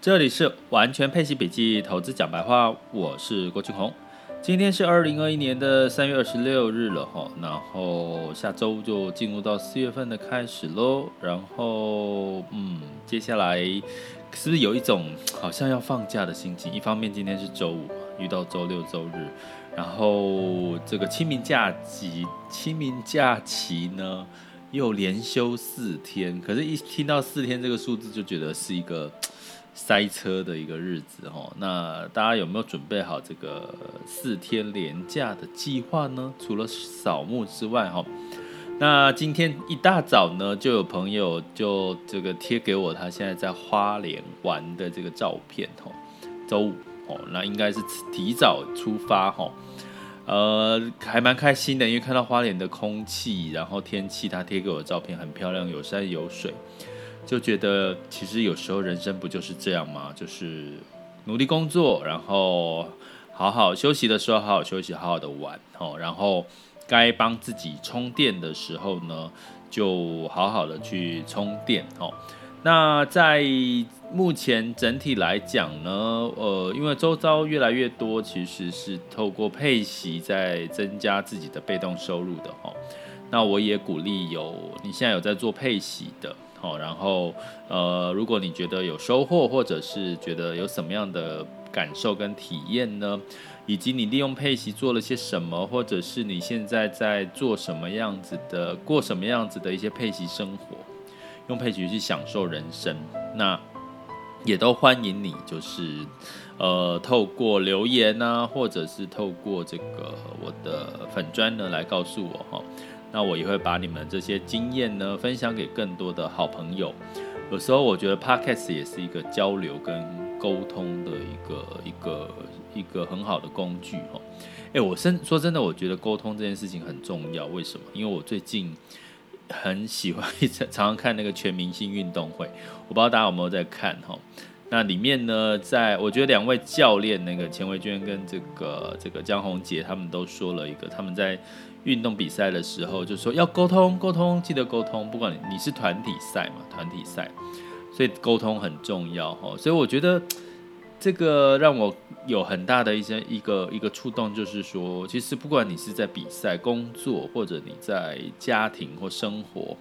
这里是完全配息笔记投资讲白话，我是郭俊宏。今天是二零二一年的三月二十六日了哈，然后下周就进入到四月份的开始喽。然后嗯，接下来是不是有一种好像要放假的心情？一方面今天是周五，遇到周六周日，然后这个清明假期，清明假期呢又连休四天，可是，一听到四天这个数字，就觉得是一个。塞车的一个日子哈，那大家有没有准备好这个四天连假的计划呢？除了扫墓之外哈，那今天一大早呢，就有朋友就这个贴给我他现在在花莲玩的这个照片哈。周五哦，那应该是提早出发哈，呃，还蛮开心的，因为看到花莲的空气，然后天气，他贴给我的照片很漂亮，有山有水。就觉得其实有时候人生不就是这样吗？就是努力工作，然后好好休息的时候好好休息，好好的玩哦。然后该帮自己充电的时候呢，就好好的去充电哦。那在目前整体来讲呢，呃，因为周遭越来越多其实是透过配息在增加自己的被动收入的哦。那我也鼓励有你现在有在做配息的。哦，然后呃，如果你觉得有收获，或者是觉得有什么样的感受跟体验呢？以及你利用佩奇做了些什么，或者是你现在在做什么样子的，过什么样子的一些配息生活，用佩奇去享受人生，那也都欢迎你，就是呃，透过留言啊，或者是透过这个我的粉砖呢，来告诉我哈。那我也会把你们这些经验呢分享给更多的好朋友。有时候我觉得 Podcast 也是一个交流跟沟通的一个一个一个很好的工具哈。诶，我真说真的，我觉得沟通这件事情很重要。为什么？因为我最近很喜欢 常常看那个全明星运动会，我不知道大家有没有在看哈。那里面呢，在我觉得两位教练那个钱维娟跟这个这个江宏杰，他们都说了一个他们在。运动比赛的时候，就说要沟通，沟通，记得沟通。不管你是团体赛嘛，团体赛，所以沟通很重要哈。所以我觉得这个让我有很大的一些一个一个触动，就是说，其实不管你是在比赛、工作，或者你在家庭或生活，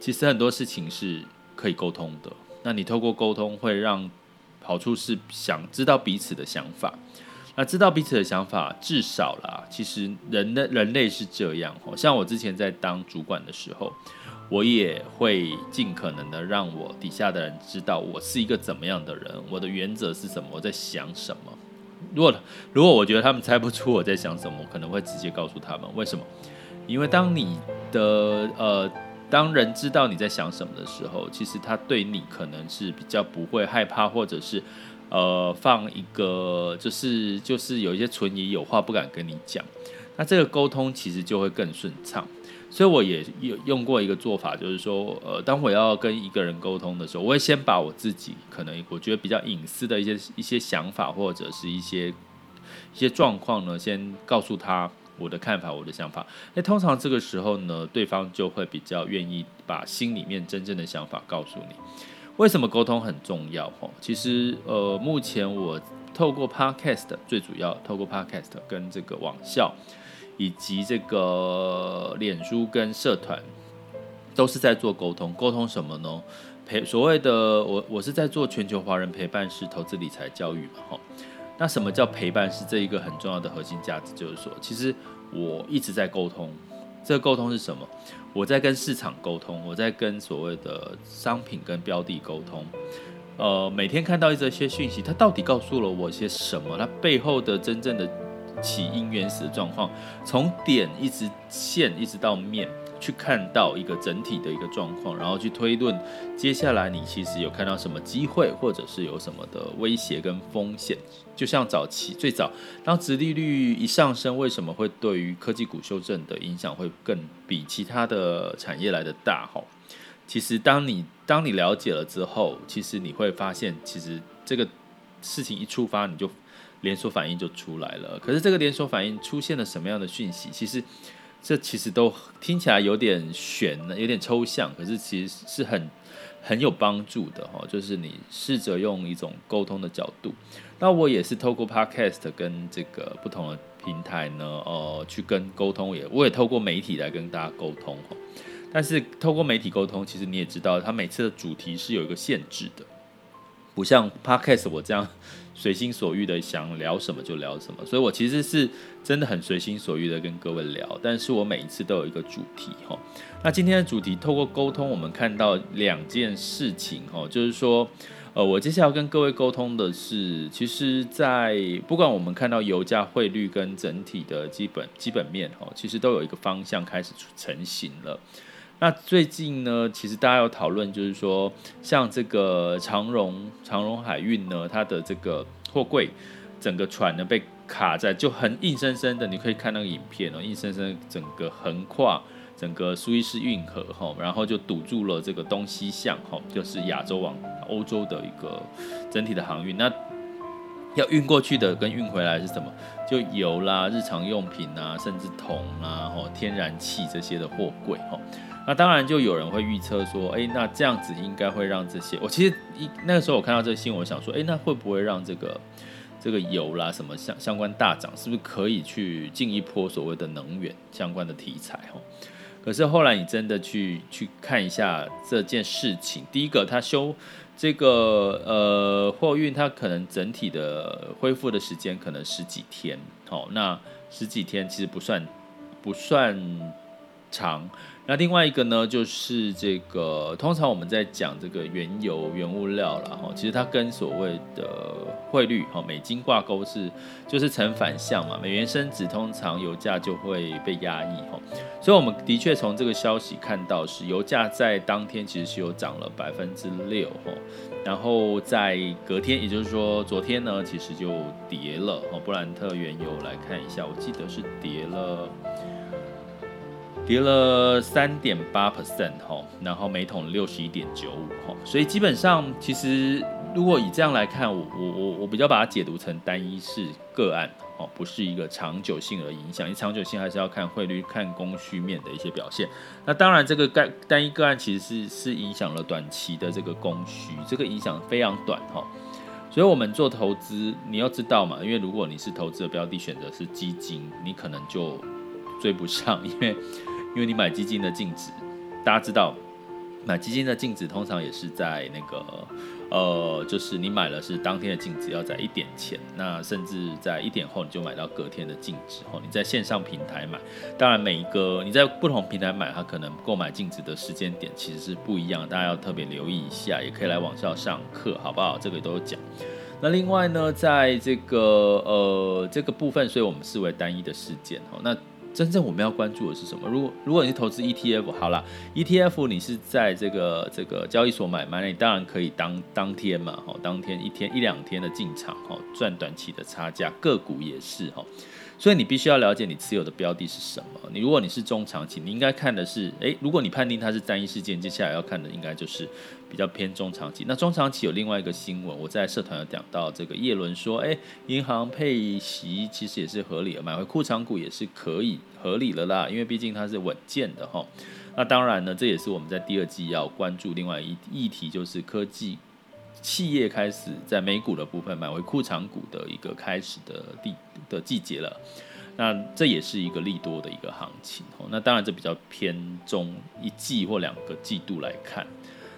其实很多事情是可以沟通的。那你透过沟通，会让好处是想知道彼此的想法。那知道彼此的想法，至少啦，其实人的人类是这样哦。像我之前在当主管的时候，我也会尽可能的让我底下的人知道我是一个怎么样的人，我的原则是什么，我在想什么。如果如果我觉得他们猜不出我在想什么，我可能会直接告诉他们为什么。因为当你的呃，当人知道你在想什么的时候，其实他对你可能是比较不会害怕，或者是。呃，放一个就是就是有一些存疑，有话不敢跟你讲，那这个沟通其实就会更顺畅。所以我也有用过一个做法，就是说，呃，当我要跟一个人沟通的时候，我会先把我自己可能我觉得比较隐私的一些一些想法或者是一些一些状况呢，先告诉他我的看法，我的想法。那通常这个时候呢，对方就会比较愿意把心里面真正的想法告诉你。为什么沟通很重要？哈，其实呃，目前我透过 Podcast 最主要透过 Podcast 跟这个网校，以及这个脸书跟社团，都是在做沟通。沟通什么呢？陪所谓的我我是在做全球华人陪伴式投资理财教育嘛，哈。那什么叫陪伴式？这一个很重要的核心价值就是说，其实我一直在沟通。这个沟通是什么？我在跟市场沟通，我在跟所谓的商品跟标的沟通。呃，每天看到一些讯息，它到底告诉了我些什么？它背后的真正的起因原始的状况，从点一直线一直到面。去看到一个整体的一个状况，然后去推论接下来你其实有看到什么机会，或者是有什么的威胁跟风险。就像早期最早当殖利率一上升，为什么会对于科技股修正的影响会更比其他的产业来的大？哈，其实当你当你了解了之后，其实你会发现，其实这个事情一触发，你就连锁反应就出来了。可是这个连锁反应出现了什么样的讯息？其实。这其实都听起来有点玄，有点抽象，可是其实是很很有帮助的哈，就是你试着用一种沟通的角度。那我也是透过 Podcast 跟这个不同的平台呢，呃，去跟沟通也，我也透过媒体来跟大家沟通哈。但是透过媒体沟通，其实你也知道，它每次的主题是有一个限制的，不像 Podcast 我这样 随心所欲的想聊什么就聊什么。所以我其实是真的很随心所欲的跟各位聊，但是我每一次都有一个主题哈。那今天的主题透过沟通，我们看到两件事情哈，就是说。呃，我接下来要跟各位沟通的是，其实，在不管我们看到油价、汇率跟整体的基本基本面，哈，其实都有一个方向开始成型了。那最近呢，其实大家有讨论，就是说，像这个长荣长荣海运呢，它的这个货柜，整个船呢被卡在，就很硬生生的，你可以看那个影片哦，硬生生整个横跨。整个苏伊士运河哈，然后就堵住了这个东西向哈，就是亚洲往欧洲的一个整体的航运。那要运过去的跟运回来是什么？就油啦、日常用品啊，甚至铜啊、哈天然气这些的货柜哈。那当然就有人会预测说，哎，那这样子应该会让这些……我其实一那个时候我看到这个新闻，我想说，哎，那会不会让这个这个油啦什么相相关大涨？是不是可以去进一波所谓的能源相关的题材哈？可是后来你真的去去看一下这件事情，第一个，它修这个呃货运，它可能整体的恢复的时间可能十几天，好，那十几天其实不算不算长。那另外一个呢，就是这个通常我们在讲这个原油原物料了哈，其实它跟所谓的汇率哈美金挂钩是就是成反向嘛，美元升值，通常油价就会被压抑哈，所以我们的确从这个消息看到是油价在当天其实是有涨了百分之六哈，然后在隔天，也就是说昨天呢，其实就跌了哈，布兰特原油来看一下，我记得是跌了。跌了三点八 percent 哈，然后每桶六十一点九五哈，所以基本上其实如果以这样来看，我我我我比较把它解读成单一是个案哦，不是一个长久性的影响，因为长久性还是要看汇率、看供需面的一些表现。那当然，这个单单一个案其实是是影响了短期的这个供需，这个影响非常短哈。所以我们做投资，你要知道嘛，因为如果你是投资的标的选择是基金，你可能就追不上，因为。因为你买基金的净值，大家知道，买基金的净值通常也是在那个，呃，就是你买了是当天的净值要在一点前，那甚至在一点后你就买到隔天的净值。哦，你在线上平台买，当然每一个你在不同平台买，它可能购买净值的时间点其实是不一样，大家要特别留意一下，也可以来网上上课，好不好？这个都有讲。那另外呢，在这个呃这个部分，所以我们视为单一的事件。哦，那。真正我们要关注的是什么？如果如果你是投资 ETF，好了，ETF 你是在这个这个交易所买卖，那你当然可以当当天嘛，哈，当天一天一两天的进场，哈，赚短期的差价，个股也是，哈。所以你必须要了解你持有的标的是什么。你如果你是中长期，你应该看的是，诶，如果你判定它是单一事件，接下来要看的应该就是比较偏中长期。那中长期有另外一个新闻，我在社团有讲到，这个叶伦说，诶，银行配息其实也是合理的，买回库藏股也是可以合理了啦，因为毕竟它是稳健的哈。那当然呢，这也是我们在第二季要关注另外一议题，就是科技。企业开始在美股的部分买回库藏股的一个开始的地的季节了，那这也是一个利多的一个行情哦。那当然这比较偏中一季或两个季度来看，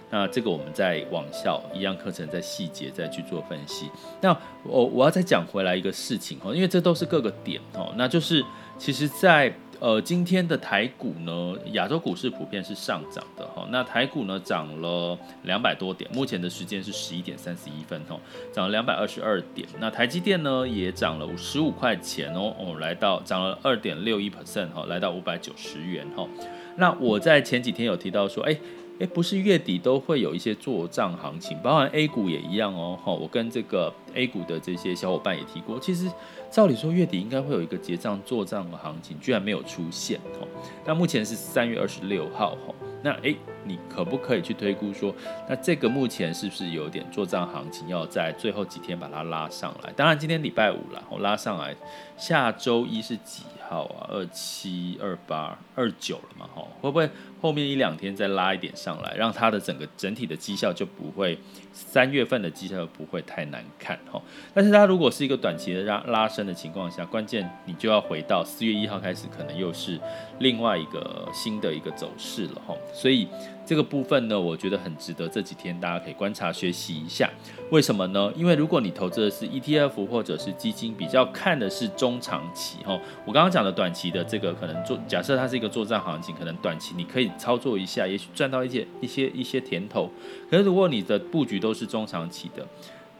那这个我们在网校一样课程在细节再去做分析。那我我要再讲回来一个事情哦，因为这都是各个点哦，那就是其实在。呃，今天的台股呢，亚洲股市普遍是上涨的哈。那台股呢涨了两百多点，目前的时间是十一点三十一分哈，涨了两百二十二点。那台积电呢也涨了十五块钱哦哦，来到涨了二点六一 percent 哈，来到五百九十元哈。那我在前几天有提到说，哎。诶，不是月底都会有一些做账行情，包含 A 股也一样哦。哈，我跟这个 A 股的这些小伙伴也提过，其实照理说月底应该会有一个结账做账的行情，居然没有出现。哈，那目前是三月二十六号。哈，那诶，你可不可以去推估说，那这个目前是不是有点做账行情，要在最后几天把它拉上来？当然今天礼拜五了，我拉上来，下周一是几？好啊，二七二八二九了嘛，哈，会不会后面一两天再拉一点上来，让它的整个整体的绩效就不会三月份的绩效不会太难看哈。但是它如果是一个短期的拉拉升的情况下，关键你就要回到四月一号开始，可能又是另外一个新的一个走势了哈。所以这个部分呢，我觉得很值得这几天大家可以观察学习一下。为什么呢？因为如果你投资的是 ETF 或者是基金，比较看的是中长期哈。我刚刚讲短期的这个可能做，假设它是一个作战行情，可能短期你可以。操作一下，也许赚到一些一些一些甜头。可是如果你的布局都是中长期的，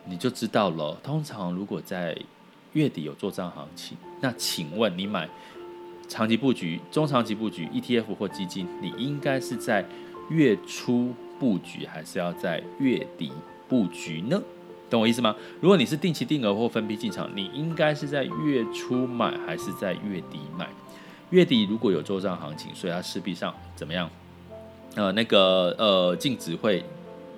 你就知道了。通常如果在月底有做账行情，那请问你买长期布局、中长期布局 ETF 或基金，你应该是在月初布局，还是要在月底布局呢？懂我意思吗？如果你是定期定额或分批进场，你应该是在月初买，还是在月底买？月底如果有做账行情，所以它势必上怎么样？呃，那个呃净值会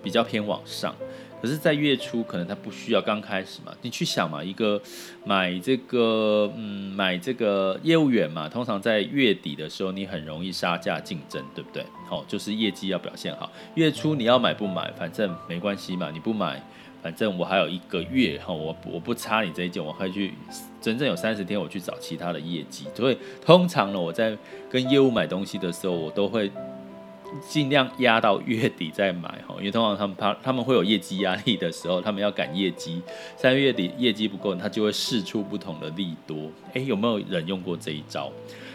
比较偏往上。可是，在月初可能它不需要，刚开始嘛，你去想嘛，一个买这个嗯买这个业务员嘛，通常在月底的时候，你很容易杀价竞争，对不对？哦，就是业绩要表现好。月初你要买不买，反正没关系嘛，你不买。反正我还有一个月哈，我我不差你这一件，我可以去真正有三十天，我去找其他的业绩。所以通常呢，我在跟业务买东西的时候，我都会尽量压到月底再买哈，因为通常他们怕他们会有业绩压力的时候，他们要赶业绩，三月底业绩不够，他就会试出不同的利多。诶，有没有人用过这一招？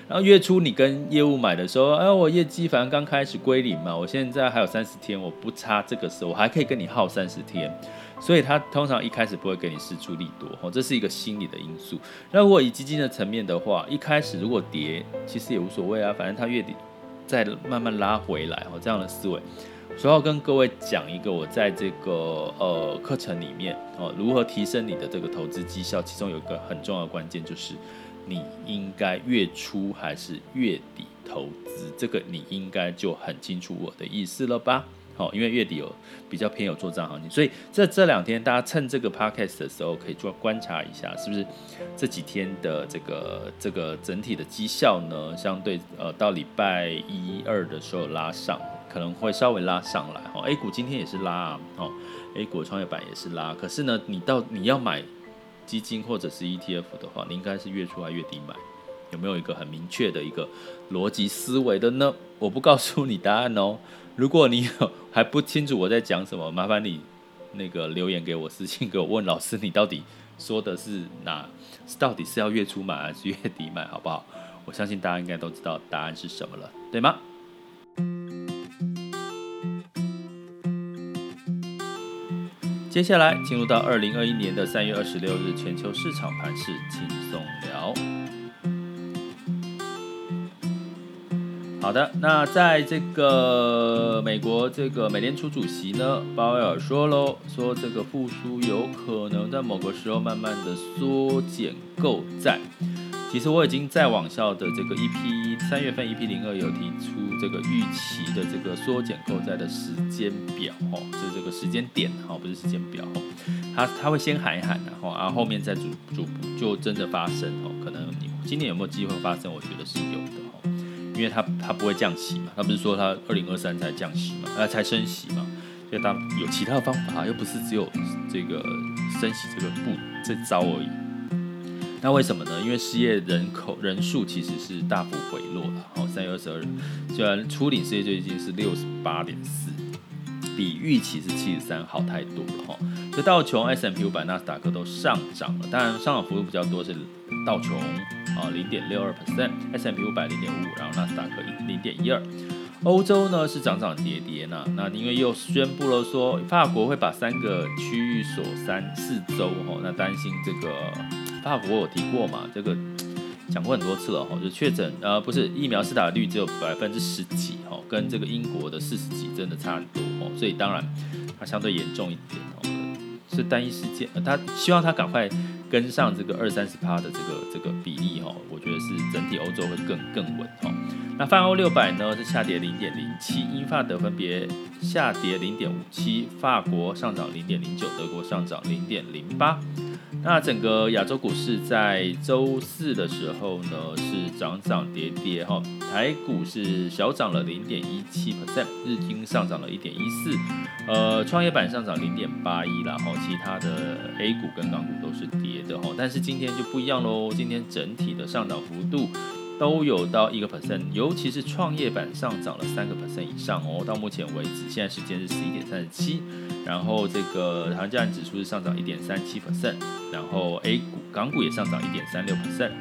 然后月初你跟业务买的时候，哎，我业绩反正刚开始归零嘛，我现在还有三十天，我不差这个时候，我还可以跟你耗三十天。所以他通常一开始不会给你试出利多，哦，这是一个心理的因素。那如果以基金的层面的话，一开始如果跌，其实也无所谓啊，反正他月底再慢慢拉回来，哦，这样的思维。所以要跟各位讲一个我在这个呃课程里面哦，如何提升你的这个投资绩效，其中有一个很重要的关键就是，你应该月初还是月底投资，这个你应该就很清楚我的意思了吧？好，因为月底有比较偏有做账行情，所以这这两天大家趁这个 podcast 的时候，可以做观察一下，是不是这几天的这个这个整体的绩效呢，相对呃到礼拜一二的时候拉上，可能会稍微拉上来。哈，A 股今天也是拉，哦，A 股创业板也是拉，可是呢，你到你要买基金或者是 ETF 的话，你应该是月初还月底买，有没有一个很明确的一个逻辑思维的呢？我不告诉你答案哦。如果你有还不清楚我在讲什么，麻烦你那个留言给我，私信给我问老师，你到底说的是哪？到底是要月初买还是月底买，好不好？我相信大家应该都知道答案是什么了，对吗？接下来进入到二零二一年的三月二十六日全球市场盘势轻松好的，那在这个美国这个美联储主席呢，鲍威尔说喽，说这个复苏有可能在某个时候慢慢的缩减购债。其实我已经在网校的这个 EP 三月份 EP 零二有提出这个预期的这个缩减购债的时间表哦，就是这个时间点哈，不是时间表哦，他他会先喊一喊然后啊后面再逐逐步就真的发生哦，可能你今年有没有机会发生？我觉得是有的。因为他他不会降息嘛，他不是说他二零二三才降息嘛，呃才升息嘛，所以他有其他的方法，又不是只有这个升息这个步这招而已。那为什么呢？因为失业人口人数其实是大幅回落了。哦，三月二十二日，虽然初领失业就已经是六十八点四，比预期是七十三好太多了哈。所以道琼、S M P 五百、纳斯达克都上涨了，当然上涨幅度比较多是道琼。啊，零点六二 percent，S M P 五百零点五五，然后纳斯达克零点一二。欧洲呢是涨涨跌跌呢，那因为又宣布了说法国会把三个区域锁三四周哈，那担心这个法国我提过嘛，这个讲过很多次了哈，就确诊呃不是疫苗施打率只有百分之十几哈，跟这个英国的四十几真的差很多哦，所以当然它相对严重一点哦，是单一事件，他希望他赶快。跟上这个二三十趴的这个这个比例哈，我觉得是整体欧洲会更更稳哈。那泛欧六百呢是下跌零点零七，英法德分别下跌零点五七，法国上涨零点零九，德国上涨零点零八。那整个亚洲股市在周四的时候呢，是涨涨跌跌哈，台股是小涨了零点一七 percent，日经上涨了一点一四，呃，创业板上涨零点八一，然后其他的 A 股跟港股都是跌的哈，但是今天就不一样喽，今天整体的上涨幅度。都有到一个 percent，尤其是创业板上涨了三个 percent 以上哦。到目前为止，现在时间是十一点三十七，然后这个台湾加权指数是上涨一点三七百分然后 A 股、港股也上涨一点三六百分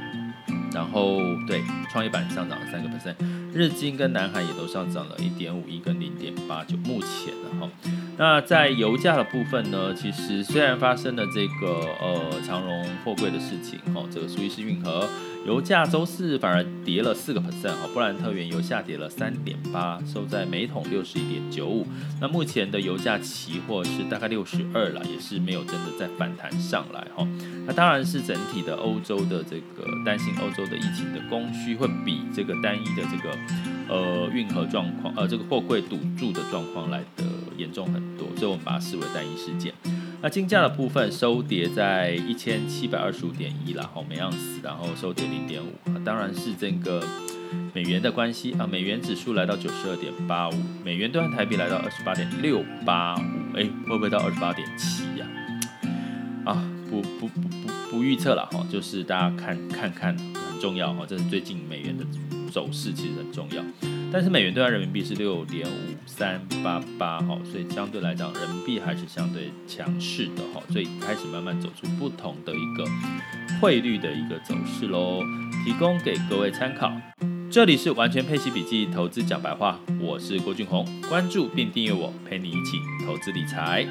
然后对创业板上涨了三个 percent，日经跟南韩也都上涨了一点五一跟零点八九。目前的哈，那在油价的部分呢，其实虽然发生了这个呃长荣货柜的事情哈，这个苏伊士运河。油价周四反而跌了四个 percent，哈，布兰特原油下跌了三点八，收在每桶六十一点九五。那目前的油价期货是大概六十二了，也是没有真的再反弹上来，哈。那当然是整体的欧洲的这个担心欧洲的疫情的供需会比这个单一的这个呃运河状况，呃这个货柜堵住的状况来的严重很多，所以我们把它视为单一事件。那金价的部分收跌在一千七百二十五点一，啦，好每盎司，然后收跌零点五，当然是这个美元的关系啊，美元指数来到九十二点八五，美元兑换台币来到二十八点六八五，哎，会不会到二十八点七呀？啊，不不不不不预测了哈，就是大家看看看很重要哈，这是最近美元的走势其实很重要。但是美元兑换人民币是六点五三八八哈，所以相对来讲，人民币还是相对强势的哈，所以开始慢慢走出不同的一个汇率的一个走势喽，提供给各位参考。这里是完全配息笔记投资讲白话，我是郭俊宏，关注并订阅我，陪你一起投资理财。